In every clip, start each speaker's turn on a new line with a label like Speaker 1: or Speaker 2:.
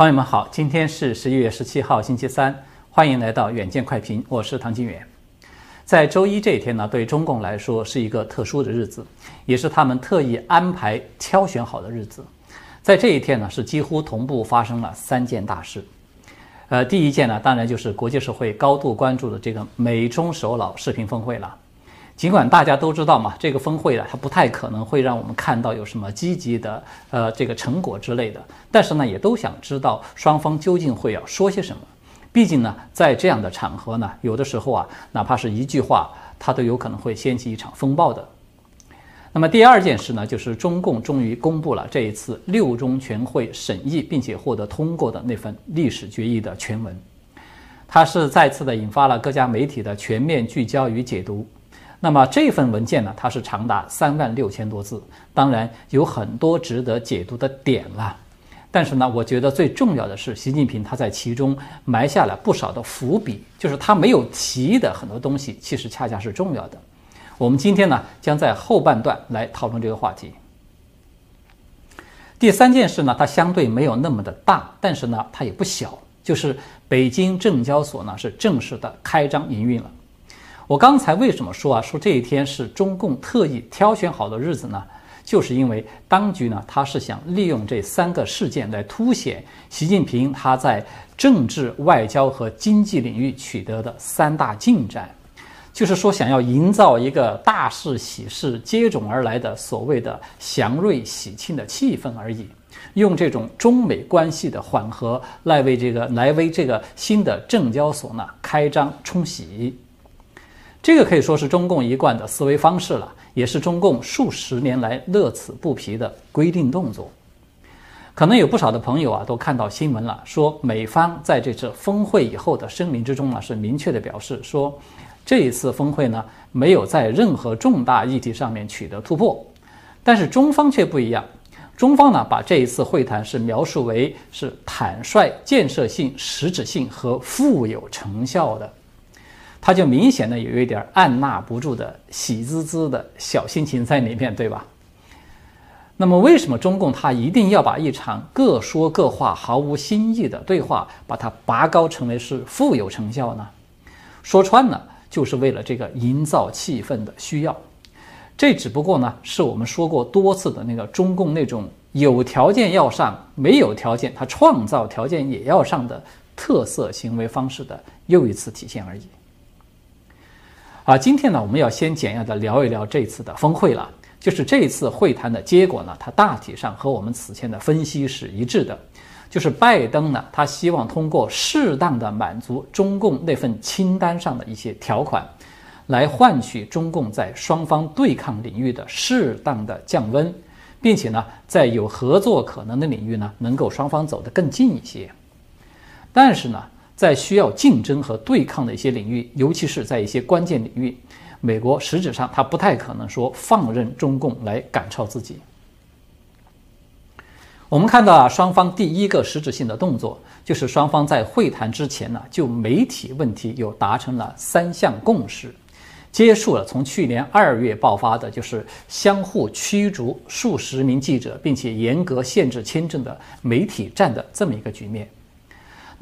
Speaker 1: 朋友们好，今天是十一月十七号，星期三，欢迎来到远见快评，我是唐金远。在周一这一天呢，对中共来说是一个特殊的日子，也是他们特意安排挑选好的日子。在这一天呢，是几乎同步发生了三件大事。呃，第一件呢，当然就是国际社会高度关注的这个美中首脑视频峰会了。尽管大家都知道嘛，这个峰会啊，它不太可能会让我们看到有什么积极的呃这个成果之类的，但是呢，也都想知道双方究竟会要说些什么。毕竟呢，在这样的场合呢，有的时候啊，哪怕是一句话，它都有可能会掀起一场风暴的。那么第二件事呢，就是中共终于公布了这一次六中全会审议并且获得通过的那份历史决议的全文，它是再次的引发了各家媒体的全面聚焦与解读。那么这份文件呢，它是长达三万六千多字，当然有很多值得解读的点了。但是呢，我觉得最重要的是，习近平他在其中埋下了不少的伏笔，就是他没有提的很多东西，其实恰恰是重要的。我们今天呢，将在后半段来讨论这个话题。第三件事呢，它相对没有那么的大，但是呢，它也不小，就是北京证交所呢是正式的开张营运了。我刚才为什么说啊？说这一天是中共特意挑选好的日子呢？就是因为当局呢，他是想利用这三个事件来凸显习近平他在政治、外交和经济领域取得的三大进展，就是说想要营造一个大事喜事接踵而来的所谓的祥瑞喜庆的气氛而已，用这种中美关系的缓和来为这个来为这个新的证交所呢开张冲喜。这个可以说是中共一贯的思维方式了，也是中共数十年来乐此不疲的规定动作。可能有不少的朋友啊都看到新闻了，说美方在这次峰会以后的声明之中呢是明确的表示说，这一次峰会呢没有在任何重大议题上面取得突破，但是中方却不一样，中方呢把这一次会谈是描述为是坦率、建设性、实质性和富有成效的。他就明显的有一点按捺不住的喜滋滋的小心情在里面，对吧？那么为什么中共他一定要把一场各说各话、毫无新意的对话，把它拔高成为是富有成效呢？说穿了，就是为了这个营造气氛的需要。这只不过呢，是我们说过多次的那个中共那种有条件要上，没有条件他创造条件也要上的特色行为方式的又一次体现而已。啊，今天呢，我们要先简要的聊一聊这次的峰会了。就是这次会谈的结果呢，它大体上和我们此前的分析是一致的。就是拜登呢，他希望通过适当的满足中共那份清单上的一些条款，来换取中共在双方对抗领域的适当的降温，并且呢，在有合作可能的领域呢，能够双方走得更近一些。但是呢，在需要竞争和对抗的一些领域，尤其是在一些关键领域，美国实质上它不太可能说放任中共来赶超自己。我们看到啊，双方第一个实质性的动作，就是双方在会谈之前呢，就媒体问题有达成了三项共识，结束了从去年二月爆发的就是相互驱逐数十名记者，并且严格限制签证的媒体战的这么一个局面。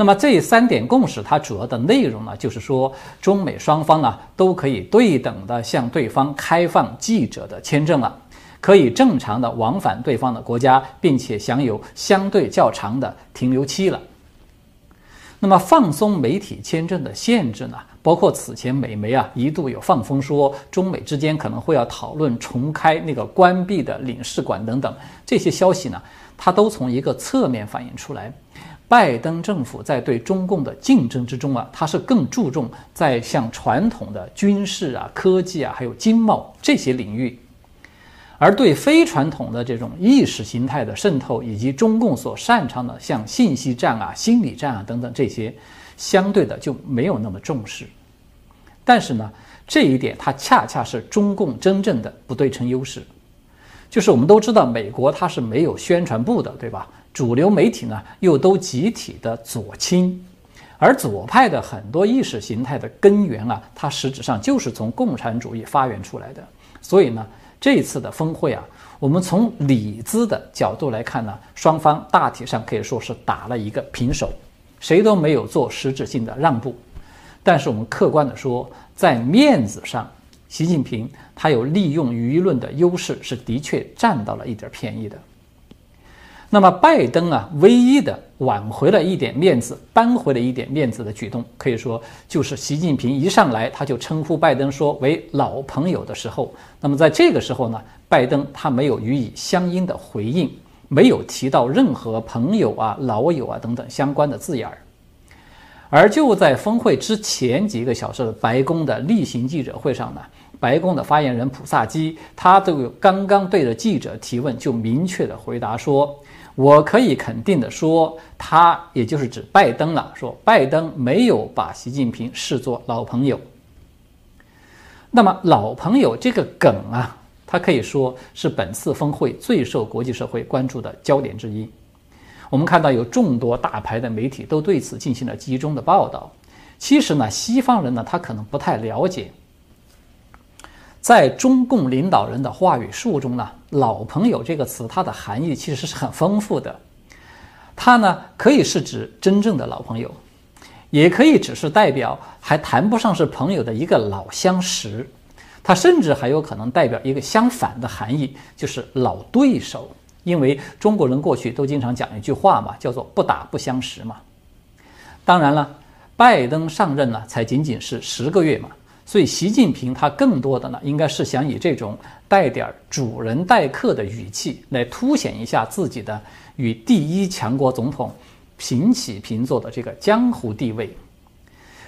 Speaker 1: 那么这三点共识，它主要的内容呢，就是说中美双方呢都可以对等的向对方开放记者的签证了，可以正常的往返对方的国家，并且享有相对较长的停留期了。那么放松媒体签证的限制呢，包括此前美媒啊一度有放风说中美之间可能会要讨论重开那个关闭的领事馆等等这些消息呢，它都从一个侧面反映出来。拜登政府在对中共的竞争之中啊，它是更注重在像传统的军事啊、科技啊，还有经贸这些领域，而对非传统的这种意识形态的渗透，以及中共所擅长的像信息战啊、心理战啊等等这些，相对的就没有那么重视。但是呢，这一点它恰恰是中共真正的不对称优势，就是我们都知道，美国它是没有宣传部的，对吧？主流媒体呢，又都集体的左倾，而左派的很多意识形态的根源啊，它实质上就是从共产主义发源出来的。所以呢，这次的峰会啊，我们从里资的角度来看呢，双方大体上可以说是打了一个平手，谁都没有做实质性的让步。但是我们客观的说，在面子上，习近平他有利用舆论的优势，是的确占到了一点便宜的。那么拜登啊，唯一的挽回了一点面子、扳回了一点面子的举动，可以说就是习近平一上来他就称呼拜登说为老朋友的时候。那么在这个时候呢，拜登他没有予以相应的回应，没有提到任何朋友啊、老友啊等等相关的字眼儿。而就在峰会之前几个小时的白宫的例行记者会上呢，白宫的发言人普萨基他都刚刚对着记者提问，就明确的回答说。我可以肯定的说，他也就是指拜登了。说拜登没有把习近平视作老朋友。那么老朋友这个梗啊，它可以说是本次峰会最受国际社会关注的焦点之一。我们看到有众多大牌的媒体都对此进行了集中的报道。其实呢，西方人呢，他可能不太了解。在中共领导人的话语术中呢，“老朋友”这个词，它的含义其实是很丰富的。它呢，可以是指真正的老朋友，也可以只是代表还谈不上是朋友的一个老相识。它甚至还有可能代表一个相反的含义，就是老对手。因为中国人过去都经常讲一句话嘛，叫做“不打不相识”嘛。当然了，拜登上任呢，才仅仅是十个月嘛。所以，习近平他更多的呢，应该是想以这种带点主人待客的语气，来凸显一下自己的与第一强国总统平起平坐的这个江湖地位。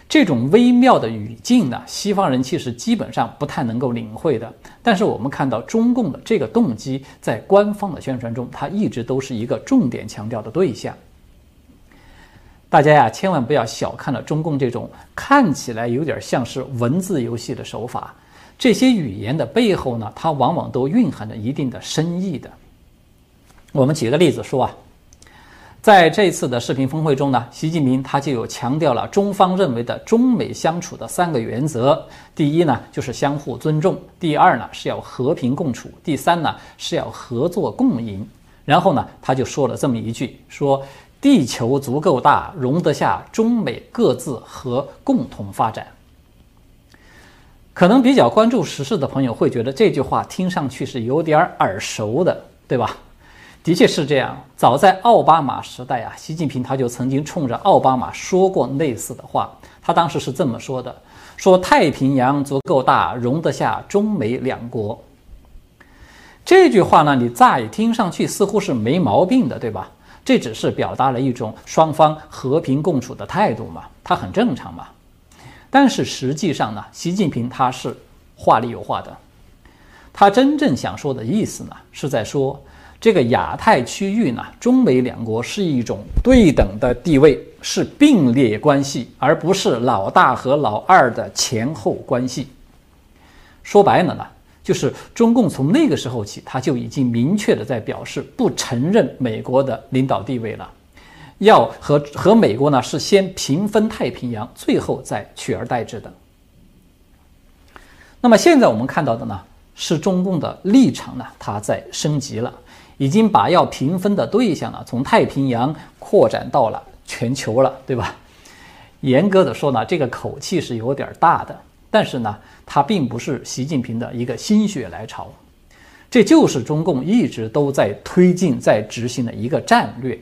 Speaker 1: 这种微妙的语境呢，西方人其实基本上不太能够领会的。但是，我们看到中共的这个动机，在官方的宣传中，它一直都是一个重点强调的对象。大家呀，千万不要小看了中共这种看起来有点像是文字游戏的手法。这些语言的背后呢，它往往都蕴含着一定的深意的。我们举个例子说啊，在这次的视频峰会中呢，习近平他就有强调了中方认为的中美相处的三个原则：第一呢，就是相互尊重；第二呢，是要和平共处；第三呢，是要合作共赢。然后呢，他就说了这么一句说。地球足够大，容得下中美各自和共同发展。可能比较关注时事的朋友会觉得这句话听上去是有点耳熟的，对吧？的确是这样。早在奥巴马时代啊，习近平他就曾经冲着奥巴马说过类似的话。他当时是这么说的：“说太平洋足够大，容得下中美两国。”这句话呢，你乍一听上去似乎是没毛病的，对吧？这只是表达了一种双方和平共处的态度嘛，它很正常嘛。但是实际上呢，习近平他是话里有话的，他真正想说的意思呢，是在说这个亚太区域呢，中美两国是一种对等的地位，是并列关系，而不是老大和老二的前后关系。说白了呢。就是中共从那个时候起，他就已经明确的在表示不承认美国的领导地位了，要和和美国呢是先平分太平洋，最后再取而代之的。那么现在我们看到的呢，是中共的立场呢，它在升级了，已经把要平分的对象呢，从太平洋扩展到了全球了，对吧？严格的说呢，这个口气是有点大的。但是呢，它并不是习近平的一个心血来潮，这就是中共一直都在推进、在执行的一个战略。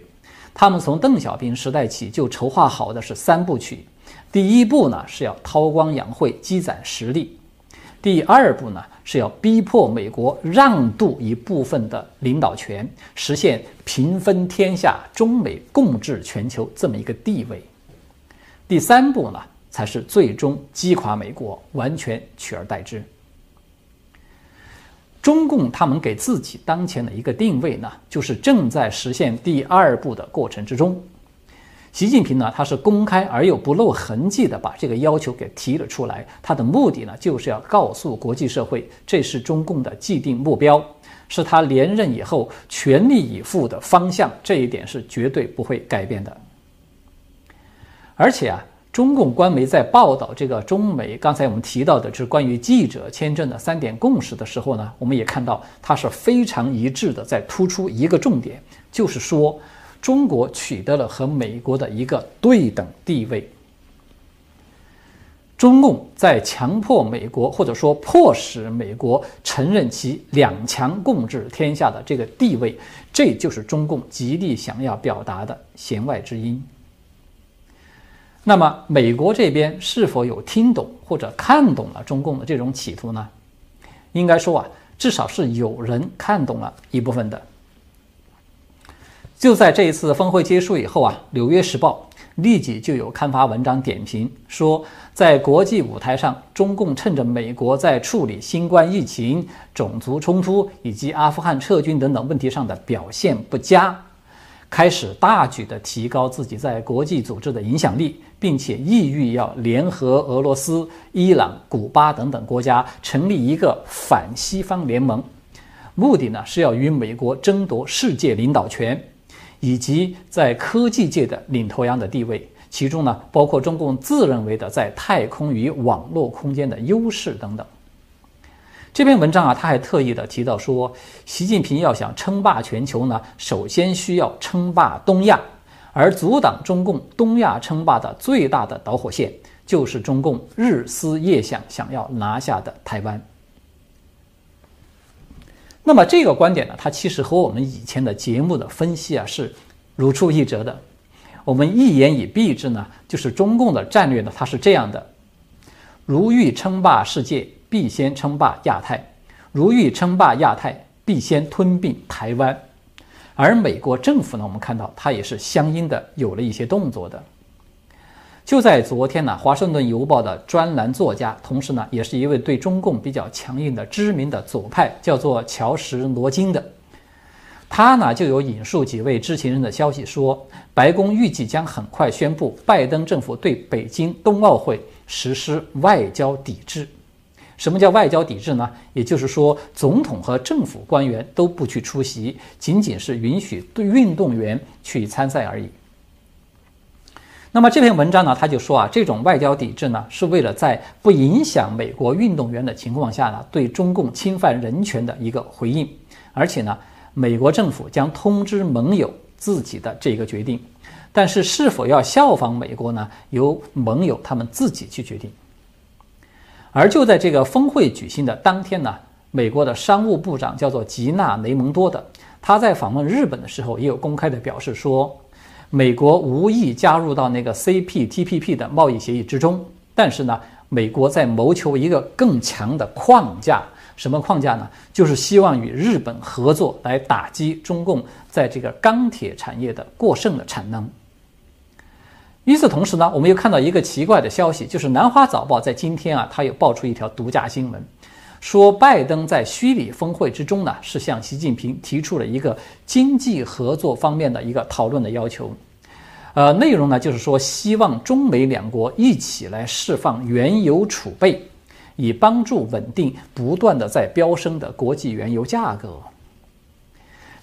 Speaker 1: 他们从邓小平时代起就筹划好的是三部曲：第一步呢是要韬光养晦、积攒实力；第二步呢是要逼迫美国让渡一部分的领导权，实现平分天下、中美共治全球这么一个地位；第三步呢。才是最终击垮美国，完全取而代之。中共他们给自己当前的一个定位呢，就是正在实现第二步的过程之中。习近平呢，他是公开而又不露痕迹的把这个要求给提了出来，他的目的呢，就是要告诉国际社会，这是中共的既定目标，是他连任以后全力以赴的方向，这一点是绝对不会改变的。而且啊。中共官媒在报道这个中美刚才我们提到的，就是关于记者签证的三点共识的时候呢，我们也看到它是非常一致的，在突出一个重点，就是说中国取得了和美国的一个对等地位。中共在强迫美国，或者说迫使美国承认其两强共治天下的这个地位，这就是中共极力想要表达的弦外之音。那么，美国这边是否有听懂或者看懂了中共的这种企图呢？应该说啊，至少是有人看懂了一部分的。就在这一次峰会结束以后啊，《纽约时报》立即就有刊发文章点评说，在国际舞台上，中共趁着美国在处理新冠疫情、种族冲突以及阿富汗撤军等等问题上的表现不佳。开始大举的提高自己在国际组织的影响力，并且意欲要联合俄罗斯、伊朗、古巴等等国家成立一个反西方联盟，目的呢是要与美国争夺世界领导权，以及在科技界的领头羊的地位，其中呢包括中共自认为的在太空与网络空间的优势等等。这篇文章啊，他还特意的提到说，习近平要想称霸全球呢，首先需要称霸东亚，而阻挡中共东亚称霸的最大的导火线，就是中共日思夜想想要拿下的台湾。那么这个观点呢，它其实和我们以前的节目的分析啊是如出一辙的。我们一言以蔽之呢，就是中共的战略呢，它是这样的：如欲称霸世界。必先称霸亚太，如欲称霸亚太，必先吞并台湾。而美国政府呢，我们看到它也是相应的有了一些动作的。就在昨天呢，《华盛顿邮报》的专栏作家，同时呢，也是一位对中共比较强硬的知名的左派，叫做乔什·罗金的，他呢就有引述几位知情人的消息说，白宫预计将很快宣布拜登政府对北京冬奥会实施外交抵制。什么叫外交抵制呢？也就是说，总统和政府官员都不去出席，仅仅是允许对运动员去参赛而已。那么这篇文章呢，他就说啊，这种外交抵制呢，是为了在不影响美国运动员的情况下呢，对中共侵犯人权的一个回应。而且呢，美国政府将通知盟友自己的这个决定，但是是否要效仿美国呢，由盟友他们自己去决定。而就在这个峰会举行的当天呢，美国的商务部长叫做吉娜·雷蒙多的，他在访问日本的时候也有公开的表示说，美国无意加入到那个 CPTPP 的贸易协议之中，但是呢，美国在谋求一个更强的框架，什么框架呢？就是希望与日本合作来打击中共在这个钢铁产业的过剩的产能。与此同时呢，我们又看到一个奇怪的消息，就是《南华早报》在今天啊，它又爆出一条独家新闻，说拜登在虚拟峰会之中呢，是向习近平提出了一个经济合作方面的一个讨论的要求。呃，内容呢就是说，希望中美两国一起来释放原油储备，以帮助稳定不断的在飙升的国际原油价格。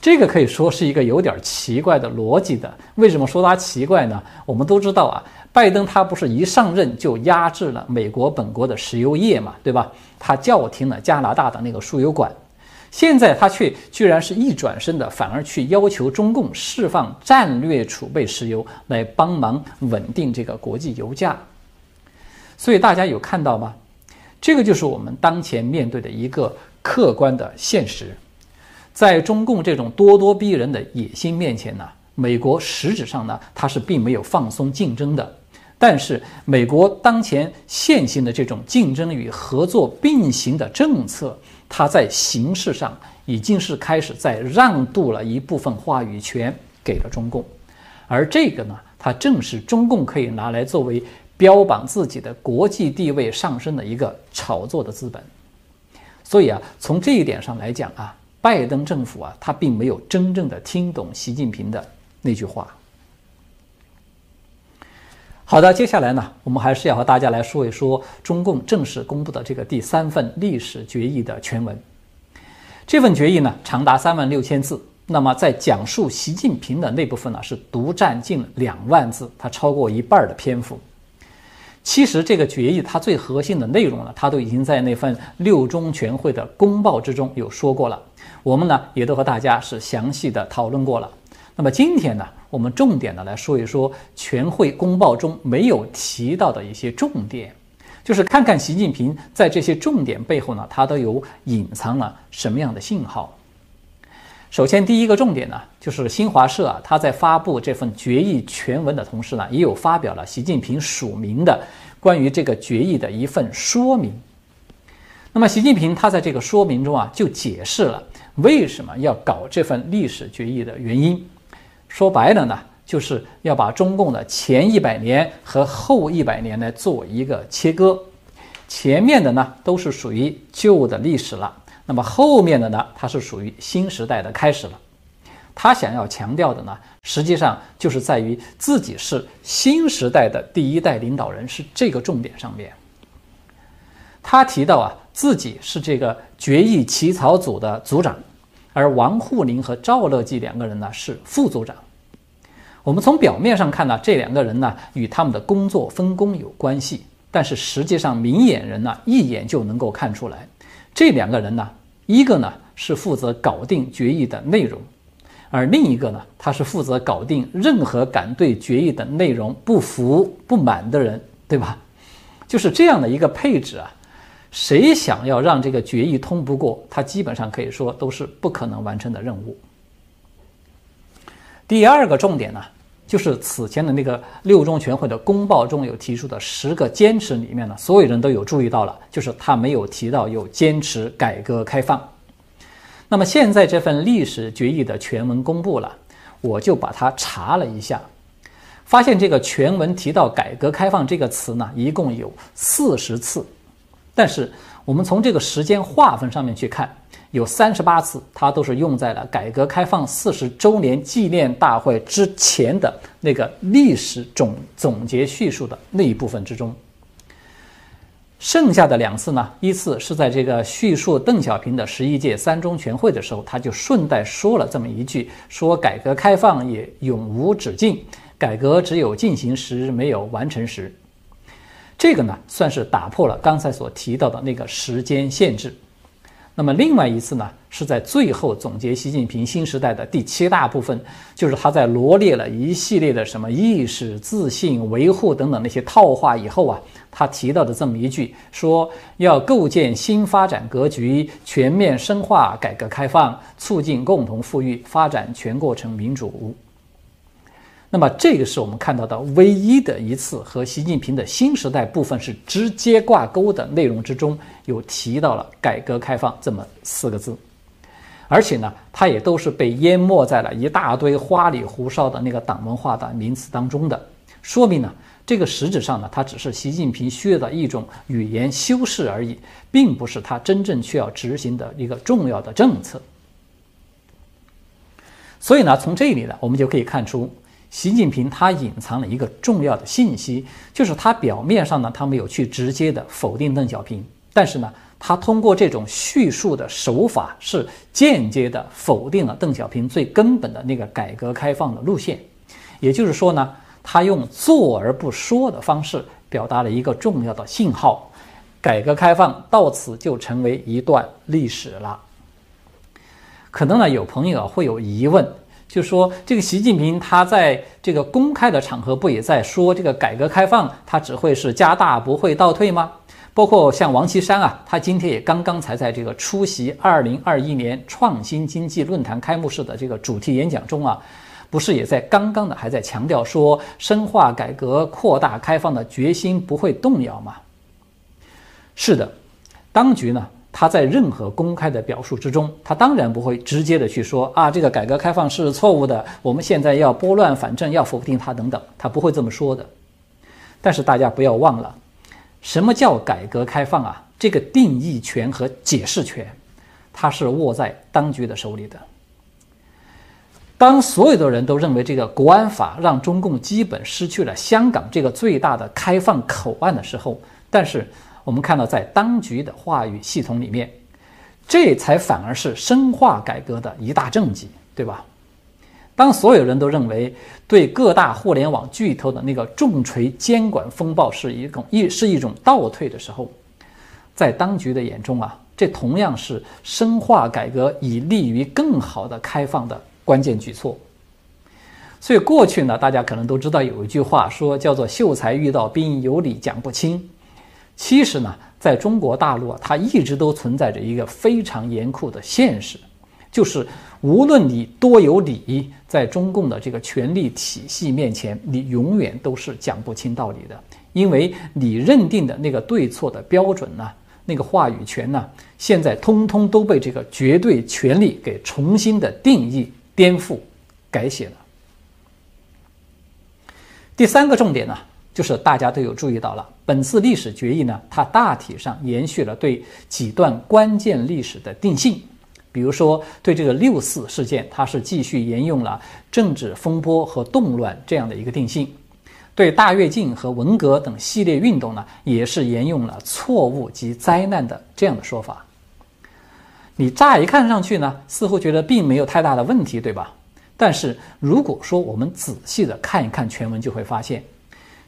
Speaker 1: 这个可以说是一个有点奇怪的逻辑的。为什么说它奇怪呢？我们都知道啊，拜登他不是一上任就压制了美国本国的石油业嘛，对吧？他叫停了加拿大的那个输油管，现在他却居然是一转身的，反而去要求中共释放战略储备石油来帮忙稳定这个国际油价。所以大家有看到吗？这个就是我们当前面对的一个客观的现实。在中共这种咄咄逼人的野心面前呢，美国实质上呢，它是并没有放松竞争的。但是，美国当前现行的这种竞争与合作并行的政策，它在形式上已经是开始在让渡了一部分话语权给了中共，而这个呢，它正是中共可以拿来作为标榜自己的国际地位上升的一个炒作的资本。所以啊，从这一点上来讲啊。拜登政府啊，他并没有真正的听懂习近平的那句话。好的，接下来呢，我们还是要和大家来说一说中共正式公布的这个第三份历史决议的全文。这份决议呢，长达三万六千字，那么在讲述习近平的那部分呢，是独占近两万字，它超过一半的篇幅。其实这个决议它最核心的内容呢，它都已经在那份六中全会的公报之中有说过了。我们呢也都和大家是详细的讨论过了。那么今天呢，我们重点的来说一说全会公报中没有提到的一些重点，就是看看习近平在这些重点背后呢，他都有隐藏了什么样的信号。首先，第一个重点呢，就是新华社啊，他在发布这份决议全文的同时呢，也有发表了习近平署名的关于这个决议的一份说明。那么，习近平他在这个说明中啊，就解释了为什么要搞这份历史决议的原因。说白了呢，就是要把中共的前一百年和后一百年来做一个切割，前面的呢都是属于旧的历史了。那么后面的呢，它是属于新时代的开始了。他想要强调的呢，实际上就是在于自己是新时代的第一代领导人，是这个重点上面。他提到啊，自己是这个决议起草组的组长，而王沪宁和赵乐际两个人呢是副组长。我们从表面上看呢，这两个人呢与他们的工作分工有关系，但是实际上明眼人呢一眼就能够看出来。这两个人呢，一个呢是负责搞定决议的内容，而另一个呢，他是负责搞定任何敢对决议的内容不服不满的人，对吧？就是这样的一个配置啊，谁想要让这个决议通不过，他基本上可以说都是不可能完成的任务。第二个重点呢。就是此前的那个六中全会的公报中有提出的十个坚持里面呢，所有人都有注意到了，就是他没有提到有坚持改革开放。那么现在这份历史决议的全文公布了，我就把它查了一下，发现这个全文提到改革开放这个词呢，一共有四十次，但是我们从这个时间划分上面去看。有三十八次，它都是用在了改革开放四十周年纪念大会之前的那个历史总总结叙述的那一部分之中。剩下的两次呢，一次是在这个叙述邓小平的十一届三中全会的时候，他就顺带说了这么一句：说改革开放也永无止境，改革只有进行时，没有完成时。这个呢，算是打破了刚才所提到的那个时间限制。那么另外一次呢，是在最后总结习近平新时代的第七大部分，就是他在罗列了一系列的什么意识、自信、维护等等那些套话以后啊，他提到的这么一句，说要构建新发展格局，全面深化改革开放，促进共同富裕，发展全过程民主。那么，这个是我们看到的唯一的一次和习近平的新时代部分是直接挂钩的内容之中，有提到了“改革开放”这么四个字，而且呢，它也都是被淹没在了一大堆花里胡哨的那个党文化的名词当中的，说明呢，这个实质上呢，它只是习近平需要的一种语言修饰而已，并不是他真正需要执行的一个重要的政策。所以呢，从这里呢，我们就可以看出。习近平他隐藏了一个重要的信息，就是他表面上呢，他没有去直接的否定邓小平，但是呢，他通过这种叙述的手法，是间接的否定了邓小平最根本的那个改革开放的路线。也就是说呢，他用做而不说的方式表达了一个重要的信号：改革开放到此就成为一段历史了。可能呢，有朋友会有疑问。就说这个习近平他在这个公开的场合不也在说这个改革开放，它只会是加大不会倒退吗？包括像王岐山啊，他今天也刚刚才在这个出席二零二一年创新经济论坛开幕式的这个主题演讲中啊，不是也在刚刚的还在强调说深化改革、扩大开放的决心不会动摇吗？是的，当局呢？他在任何公开的表述之中，他当然不会直接的去说啊，这个改革开放是错误的，我们现在要拨乱反正，要否定它等等，他不会这么说的。但是大家不要忘了，什么叫改革开放啊？这个定义权和解释权，它是握在当局的手里的。当所有的人都认为这个国安法让中共基本失去了香港这个最大的开放口岸的时候，但是。我们看到，在当局的话语系统里面，这才反而是深化改革的一大政绩，对吧？当所有人都认为对各大互联网巨头的那个重锤监管风暴是一种一是一种倒退的时候，在当局的眼中啊，这同样是深化改革以利于更好的开放的关键举措。所以过去呢，大家可能都知道有一句话说叫做“秀才遇到兵，有理讲不清”。其实呢，在中国大陆啊，它一直都存在着一个非常严酷的现实，就是无论你多有理，在中共的这个权力体系面前，你永远都是讲不清道理的，因为你认定的那个对错的标准呢，那个话语权呢，现在通通都被这个绝对权力给重新的定义、颠覆、改写了。第三个重点呢？就是大家都有注意到了，本次历史决议呢，它大体上延续了对几段关键历史的定性，比如说对这个六四事件，它是继续沿用了政治风波和动乱这样的一个定性；对大跃进和文革等系列运动呢，也是沿用了错误及灾难的这样的说法。你乍一看上去呢，似乎觉得并没有太大的问题，对吧？但是如果说我们仔细的看一看全文，就会发现。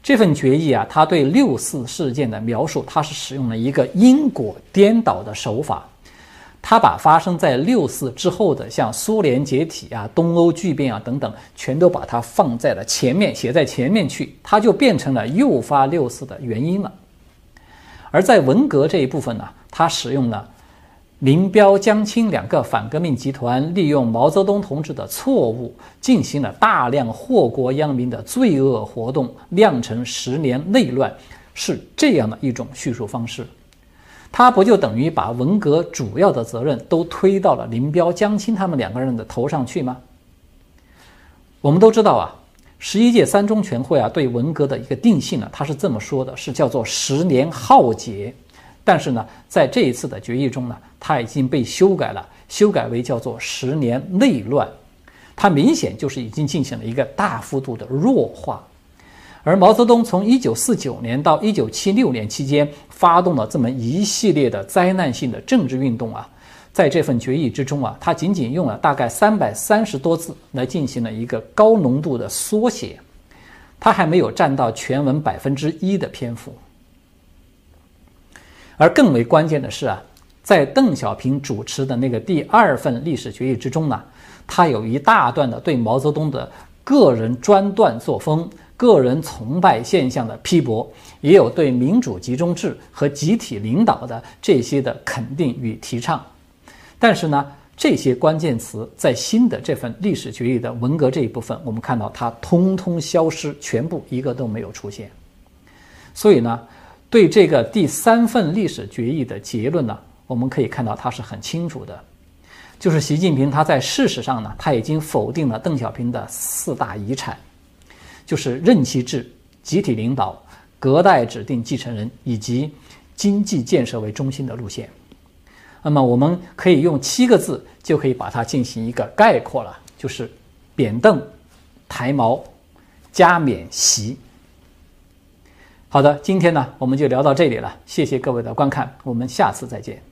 Speaker 1: 这份决议啊，他对六四事件的描述，他是使用了一个因果颠倒的手法。他把发生在六四之后的，像苏联解体啊、东欧剧变啊等等，全都把它放在了前面，写在前面去，它就变成了诱发六四的原因了。而在文革这一部分呢，他使用了。林彪、江青两个反革命集团利用毛泽东同志的错误，进行了大量祸国殃民的罪恶活动，酿成十年内乱，是这样的一种叙述方式。他不就等于把文革主要的责任都推到了林彪、江青他们两个人的头上去吗？我们都知道啊，十一届三中全会啊对文革的一个定性呢，他是这么说的，是叫做十年浩劫。但是呢，在这一次的决议中呢，它已经被修改了，修改为叫做“十年内乱”，它明显就是已经进行了一个大幅度的弱化。而毛泽东从1949年到1976年期间发动了这么一系列的灾难性的政治运动啊，在这份决议之中啊，他仅仅用了大概三百三十多字来进行了一个高浓度的缩写，他还没有占到全文百分之一的篇幅。而更为关键的是啊，在邓小平主持的那个第二份历史决议之中呢，他有一大段的对毛泽东的个人专断作风、个人崇拜现象的批驳，也有对民主集中制和集体领导的这些的肯定与提倡。但是呢，这些关键词在新的这份历史决议的文革这一部分，我们看到它通通消失，全部一个都没有出现。所以呢。对这个第三份历史决议的结论呢，我们可以看到它是很清楚的，就是习近平他在事实上呢，他已经否定了邓小平的四大遗产，就是任期制、集体领导、隔代指定继承人以及经济建设为中心的路线。那么我们可以用七个字就可以把它进行一个概括了，就是扁凳、抬毛、加冕席。好的，今天呢我们就聊到这里了，谢谢各位的观看，我们下次再见。